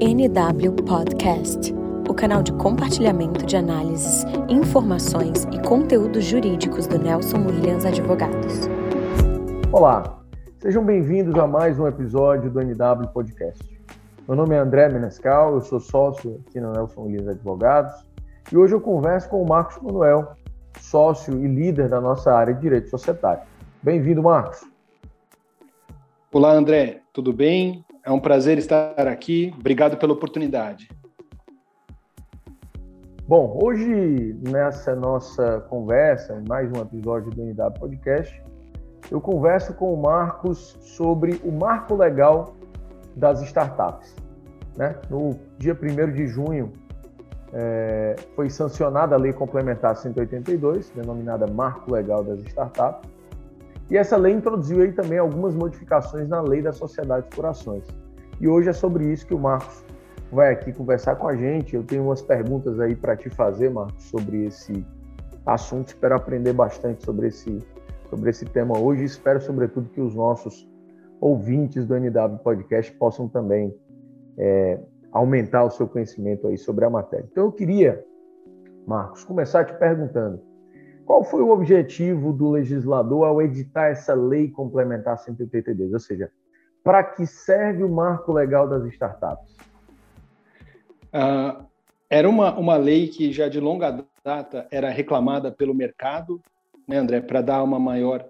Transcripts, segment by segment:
NW Podcast, o canal de compartilhamento de análises, informações e conteúdos jurídicos do Nelson Williams Advogados. Olá, sejam bem-vindos a mais um episódio do NW Podcast. Meu nome é André Menescal, eu sou sócio aqui no Nelson Williams Advogados e hoje eu converso com o Marcos Manuel, sócio e líder da nossa área de direito societário. Bem-vindo, Marcos. Olá, André, tudo bem? É um prazer estar aqui. Obrigado pela oportunidade. Bom, hoje nessa nossa conversa, mais um episódio do NW Podcast, eu converso com o Marcos sobre o marco legal das startups. Né? No dia 1 de junho é, foi sancionada a Lei Complementar 182, denominada Marco Legal das Startups, e essa lei introduziu aí também algumas modificações na lei das sociedades por ações. E hoje é sobre isso que o Marcos vai aqui conversar com a gente. Eu tenho umas perguntas aí para te fazer, Marcos, sobre esse assunto. Espero aprender bastante sobre esse, sobre esse tema hoje. Espero, sobretudo, que os nossos ouvintes do NW Podcast possam também é, aumentar o seu conhecimento aí sobre a matéria. Então, eu queria, Marcos, começar te perguntando qual foi o objetivo do legislador ao editar essa lei complementar 182? Ou seja, para que serve o marco legal das startups? Uh, era uma, uma lei que já de longa data era reclamada pelo mercado, né, André, para dar uma maior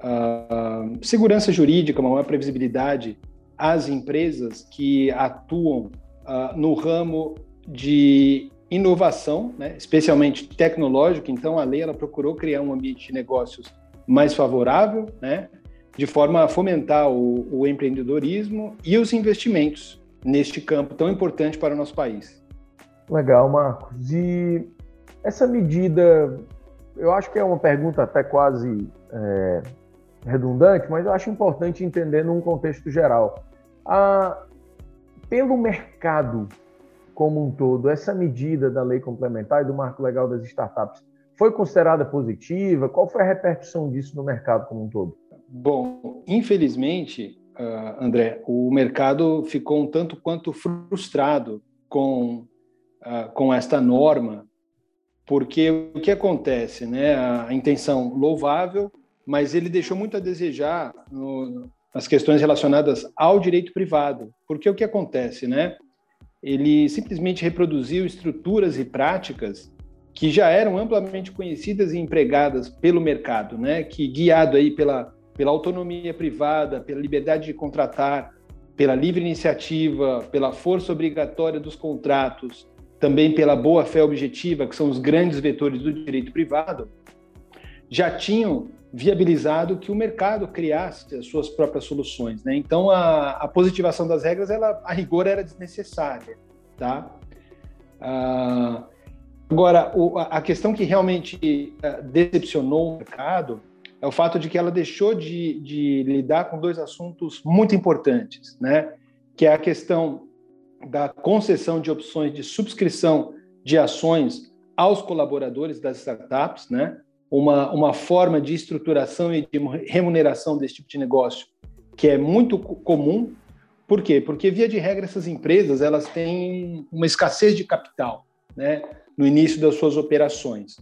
uh, segurança jurídica, uma maior previsibilidade às empresas que atuam uh, no ramo de inovação, né, especialmente tecnológica. Então, a lei ela procurou criar um ambiente de negócios mais favorável, né, de forma a fomentar o, o empreendedorismo e os investimentos neste campo tão importante para o nosso país. Legal, Marcos. E essa medida, eu acho que é uma pergunta até quase é, redundante, mas eu acho importante entender num contexto geral. A, pelo mercado como um todo, essa medida da lei complementar e do marco legal das startups foi considerada positiva? Qual foi a repercussão disso no mercado como um todo? Bom, infelizmente, uh, André, o mercado ficou um tanto quanto frustrado com, uh, com esta norma, porque o que acontece, né? A intenção louvável, mas ele deixou muito a desejar no, nas questões relacionadas ao direito privado, porque o que acontece, né? Ele simplesmente reproduziu estruturas e práticas que já eram amplamente conhecidas e empregadas pelo mercado, né? Que guiado aí pela pela autonomia privada, pela liberdade de contratar, pela livre iniciativa, pela força obrigatória dos contratos, também pela boa fé objetiva, que são os grandes vetores do direito privado, já tinham viabilizado que o mercado criasse as suas próprias soluções. Né? Então, a, a, positivação das regras, ela, a rigor, era desnecessária. Tá? Ah, agora, o, a questão que realmente uh, decepcionou o mercado é o fato de que ela deixou de, de lidar com dois assuntos muito importantes, né? que é a questão da concessão de opções de subscrição de ações aos colaboradores das startups, né? Uma, uma forma de estruturação e de remuneração desse tipo de negócio que é muito comum. Por quê? Porque, via de regra, essas empresas elas têm uma escassez de capital né, no início das suas operações.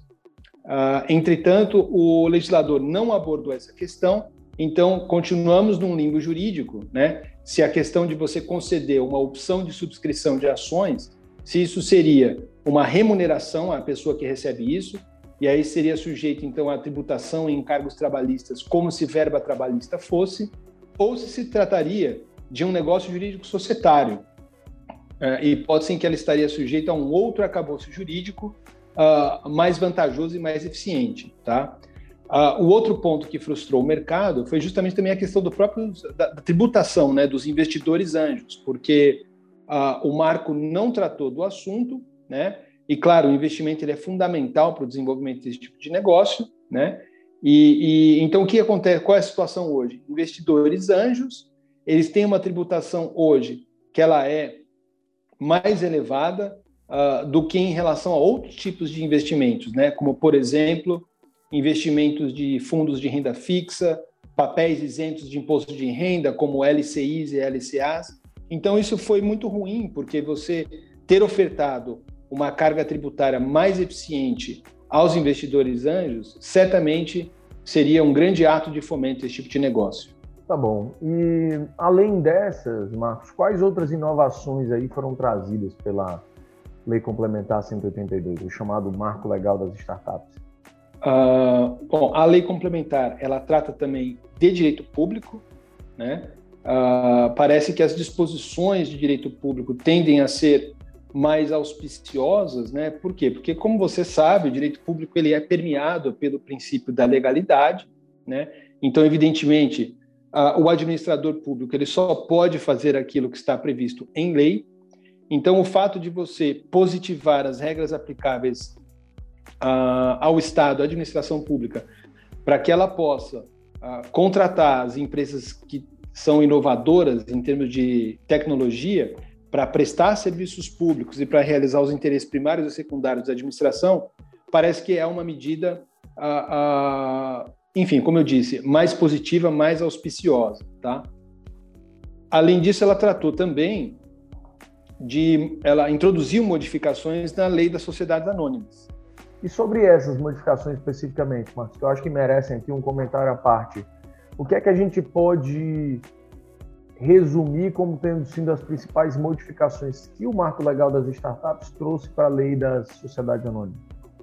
Uh, entretanto, o legislador não abordou essa questão, então continuamos num limbo jurídico, né? Se a questão de você conceder uma opção de subscrição de ações, se isso seria uma remuneração à pessoa que recebe isso, e aí seria sujeito então à tributação em encargos trabalhistas, como se verba trabalhista fosse, ou se se trataria de um negócio jurídico societário, é, hipótese em que ela estaria sujeita a um outro acabouço jurídico uh, mais vantajoso e mais eficiente, tá? Uh, o outro ponto que frustrou o mercado foi justamente também a questão do próprio da, da tributação, né, dos investidores anjos, porque uh, o marco não tratou do assunto, né? E claro, o investimento ele é fundamental para o desenvolvimento desse tipo de negócio, né? E, e, então o que acontece? Qual é a situação hoje? Investidores anjos, eles têm uma tributação hoje que ela é mais elevada uh, do que em relação a outros tipos de investimentos, né? Como por exemplo investimentos de fundos de renda fixa, papéis isentos de imposto de renda, como LCIs e LCAs. Então, isso foi muito ruim, porque você ter ofertado uma carga tributária mais eficiente aos investidores anjos, certamente seria um grande ato de fomento esse tipo de negócio. Tá bom. E além dessas, Marcos, quais outras inovações aí foram trazidas pela Lei Complementar 182, o chamado Marco Legal das Startups? Uh, bom, a lei complementar ela trata também de direito público, né? Uh, parece que as disposições de direito público tendem a ser mais auspiciosas, né? Por quê? Porque, como você sabe, o direito público ele é permeado pelo princípio da legalidade, né? Então, evidentemente, uh, o administrador público ele só pode fazer aquilo que está previsto em lei. Então, o fato de você positivar as regras aplicáveis uh, ao Estado, à administração pública, para que ela possa uh, contratar as empresas que são inovadoras em termos de tecnologia para prestar serviços públicos e para realizar os interesses primários e secundários da administração, parece que é uma medida, enfim, como eu disse, mais positiva, mais auspiciosa, tá? Além disso, ela tratou também de, ela introduziu modificações na lei das sociedades anônimas. E sobre essas modificações especificamente, Marcos, que eu acho que merecem aqui um comentário à parte. O que é que a gente pode resumir como tendo sido as principais modificações que o marco legal das startups trouxe para a lei das sociedades anônimas?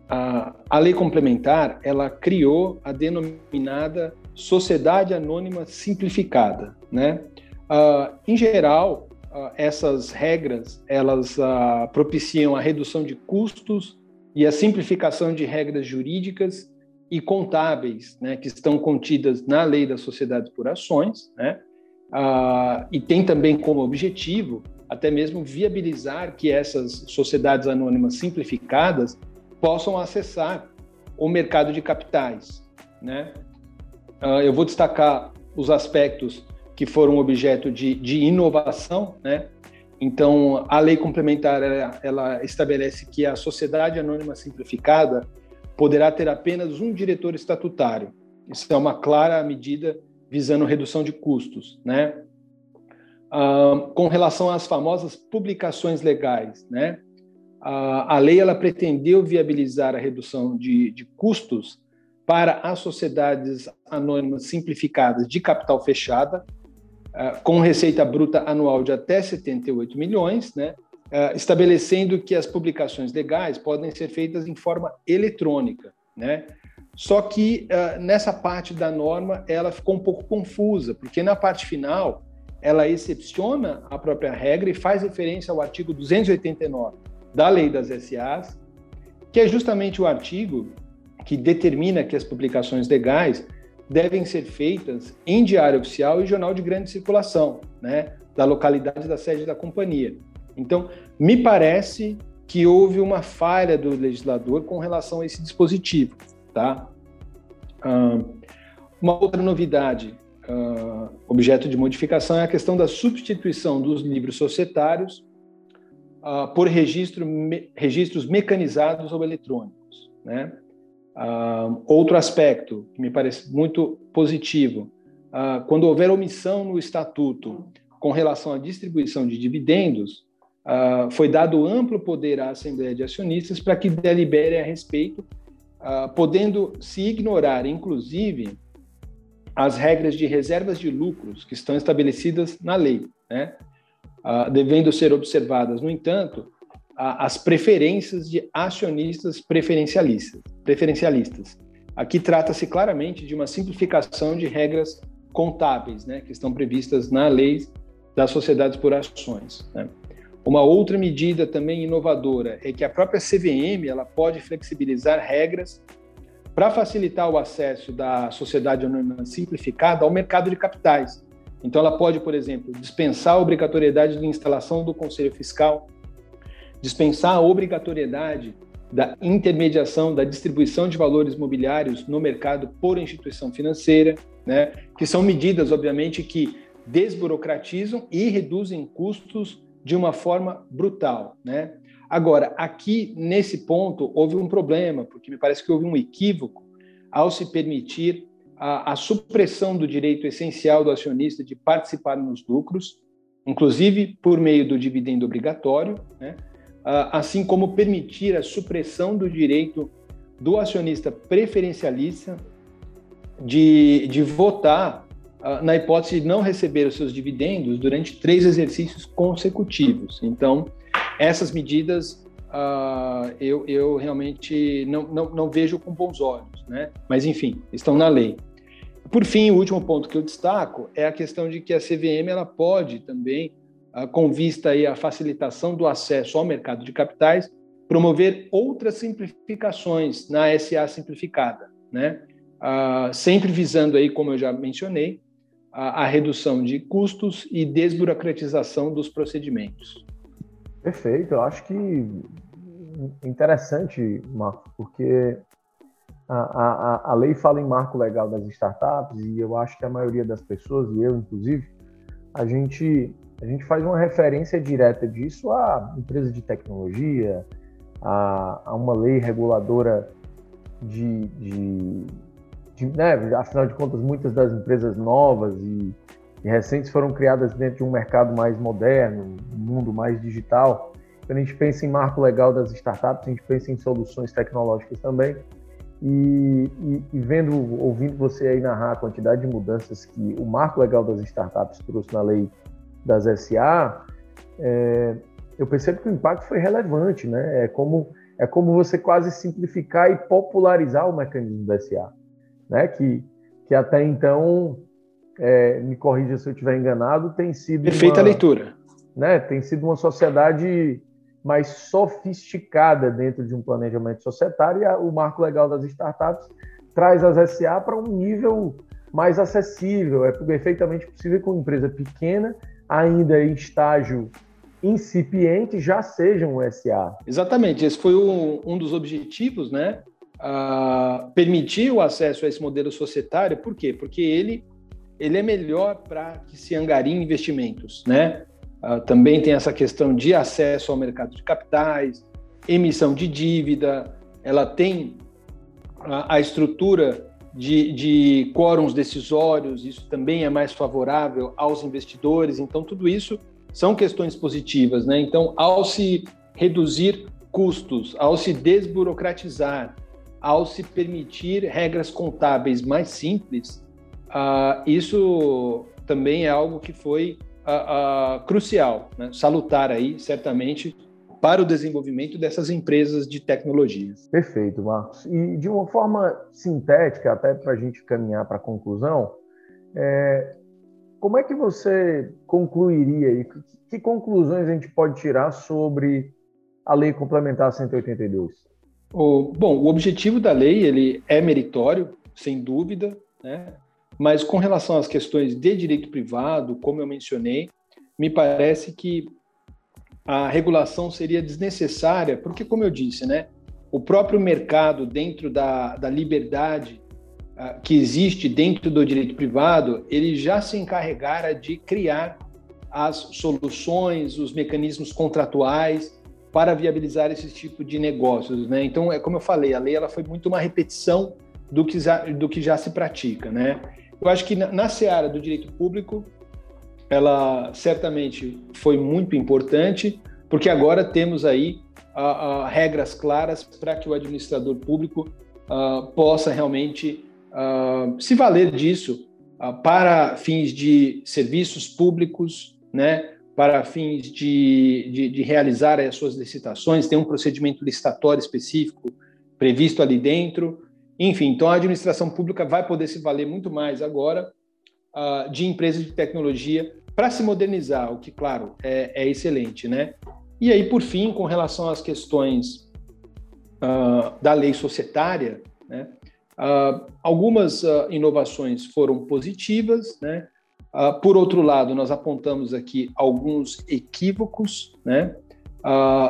A, a lei complementar, ela criou a denominada sociedade anônima simplificada, né? Uh, em geral, uh, essas regras, elas uh, propiciam a redução de custos e a simplificação de regras jurídicas e contábeis, né, que estão contidas na lei das sociedades por ações, né, ah, e tem também como objetivo até mesmo viabilizar que essas sociedades anônimas simplificadas possam acessar o mercado de capitais, né. Ah, eu vou destacar os aspectos que foram objeto de, de inovação, né, então, a lei complementar ela, ela, estabelece que a sociedade anônima simplificada poderá ter apenas um diretor estatutário. Isso é uma clara medida visando redução de custos, né? Ah, com relação às famosas publicações legais, né? a lei ela pretendeu viabilizar a redução de, de custos para as sociedades anônimas simplificadas de capital fechada, ah, com receita bruta anual de até 78 milhões, né? Uh, estabelecendo que as publicações legais podem ser feitas em forma eletrônica, né? Só que uh, nessa parte da norma ela ficou um pouco confusa, porque na parte final ela excepciona a própria regra e faz referência ao artigo 289 da Lei das SAs, que é justamente o artigo que determina que as publicações legais devem ser feitas em diário oficial e jornal de grande circulação, né, da localidade da sede da companhia. Então, me parece que houve uma falha do legislador com relação a esse dispositivo, tá? uma outra novidade, uh, objeto de modificação, é a questão da substituição dos livros societários uh, por registro, me, registros mecanizados ou eletrônicos, né? Uh, outro aspecto que me parece muito positivo, uh, quando houver omissão no estatuto com relação à distribuição de dividendos, uh, foi dado amplo poder à Assembleia de Acionistas para que delibere a respeito, podendo se ignorar, inclusive, as regras de reservas de lucros que estão estabelecidas na lei, né? devendo ser observadas, no entanto, as preferências de acionistas preferencialistas. preferencialistas. Aqui trata-se claramente de uma simplificação de regras contábeis, né, que estão previstas na lei das sociedades por ações. Né. Uma outra medida também inovadora é que a própria CVM ela pode flexibilizar regras para facilitar o acesso da sociedade anônima simplificada ao mercado de capitais. Então, ela pode, por exemplo, dispensar a obrigatoriedade de instalação do Conselho Fiscal dispensar a obrigatoriedade da intermediação, da distribuição de valores mobiliários no mercado por instituição financeira, né? que são medidas, obviamente, que desburocratizam e reduzem custos de uma forma brutal. Né? Agora, aqui nesse ponto houve um problema, porque me parece que houve um equívoco ao se permitir a, a supressão do direito essencial do acionista de participar nos lucros inclusive por meio do dividendo obrigatório, né? assim como permitir a supressão do direito do acionista preferencialista de, de votar na hipótese de não receber os seus dividendos durante três exercícios consecutivos. Então, essas medidas uh, eu, eu realmente não, não, não vejo com bons olhos, né? mas enfim, estão na lei. Por fim, o último ponto que eu destaco é a questão de que a CVM ela pode também, uh, com vista aí à facilitação do acesso ao mercado de capitais, promover outras simplificações na SA simplificada, né? Uh, sempre visando aí, como eu já mencionei, a, a, redução de custos e desburocratização dos procedimentos. Perfeito, eu acho que interessante, Marco, porque a, a, a lei fala em marco legal das startups e eu acho que a maioria das pessoas, e eu inclusive, a gente, a gente faz uma referência direta disso a empresas de tecnologia, a, a uma lei reguladora de, de, de né, afinal de contas, muitas das empresas novas e, e, recentes foram criadas dentro de um mercado mais moderno, um mundo mais digital. Quando a gente pensa em marco legal das startups, a gente pensa em soluções tecnológicas também. E, e, e, vendo, ouvindo você aí narrar a quantidade de mudanças que o marco legal das startups trouxe na lei das SA, é, eu percebo que o impacto foi relevante, né? É como, é como você quase simplificar e popularizar o mecanismo da SA, né? Que, que até então, é, me corrija se eu estiver enganado, tem sido perfeita uma, leitura, né? Tem sido uma sociedade mais sofisticada dentro de um planejamento societário e a, o marco legal das startups traz as SA para um nível mais acessível. É perfeitamente possível que uma empresa pequena, ainda em estágio incipiente já sejam um SA. Exatamente, esse foi um, um dos objetivos, né? Uh, permitir o acesso a esse modelo societário, por quê? Porque ele, ele é melhor para que se angariem investimentos, né? Uh, também tem essa questão de acesso ao mercado de capitais, emissão de dívida, ela tem a, a estrutura de, de decisórios, isso também é mais favorável aos investidores, então tudo isso são questões positivas, né? Então, ao se reduzir custos, ao se desburocratizar, ao se permitir regras contábeis mais simples, uh, isso também é algo que foi uh, uh, crucial, né? salutar aí, certamente, para o desenvolvimento dessas empresas de tecnologia. Perfeito, Marcos. E de uma forma sintética, até para a gente caminhar para a conclusão, é, como é que você concluiria e que conclusões a gente pode tirar sobre a lei complementar 182? O, bom, o objetivo da lei ele é meritório, sem dúvida, né? mas com relação às questões de direito privado, como eu mencionei, me parece que a regulação seria desnecessária, porque, como eu disse, né, o próprio mercado, dentro da, da liberdade que existe dentro do direito privado, ele já se encarregara de criar as soluções, os mecanismos contratuais para viabilizar esse tipo de negócios, né? Então, é como eu falei, a lei ela foi muito uma repetição do que já, do que já se pratica, né? Eu acho que na, na seara do direito público, ela certamente foi muito importante, porque agora temos aí regras claras para que o administrador público possa realmente uh, se valer disso uh, para fins de serviços públicos, né, para fins de, de, de, realizar as suas licitações, tem um procedimento licitatório específico previsto ali dentro. Enfim, então a administração pública vai poder se valer muito mais agora uh, de empresas de tecnologia para se modernizar, o que, claro, é, é, excelente, né? E aí, por fim, com relação às questões uh, da lei societária, né? Uh, algumas inovações foram positivas, né? Uh, por outro lado, nós apontamos aqui alguns equívocos, né?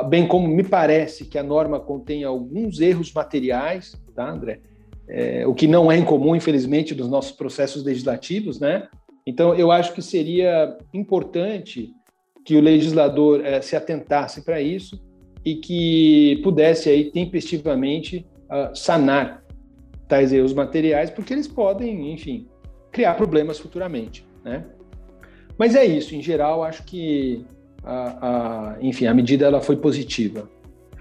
bem como me parece que a norma contém alguns erros materiais, tá, André? É, o que não é incomum, infelizmente, dos nossos processos legislativos, né? Então, eu acho que seria importante que o legislador é, se atentasse para isso e que pudesse aí tempestivamente sanar tais erros materiais, porque eles podem, enfim, criar problemas futuramente, né? Mas é isso, em geral, acho que, a, a, enfim, a medida ela foi positiva.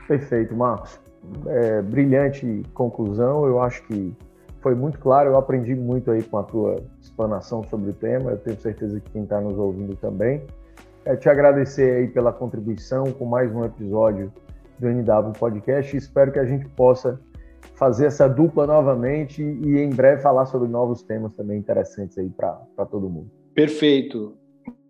Perfeito, Marcos. É, brilhante conclusão. Eu acho que foi muito claro. Eu aprendi muito aí com a tua explanação sobre o tema. Eu tenho certeza que quem está nos ouvindo também. É te agradecer aí pela contribuição com mais um episódio do NW Podcast. Espero que a gente possa fazer essa dupla novamente e em breve falar sobre novos temas também interessantes aí para todo mundo. Perfeito.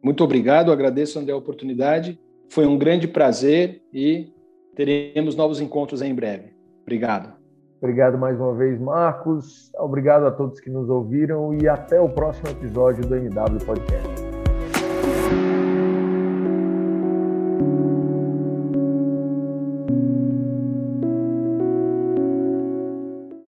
Muito obrigado, agradeço, André, a oportunidade. Foi um grande prazer e teremos novos encontros em breve. Obrigado. Obrigado mais uma vez, Marcos. Obrigado a todos que nos ouviram e até o próximo episódio do NW Podcast.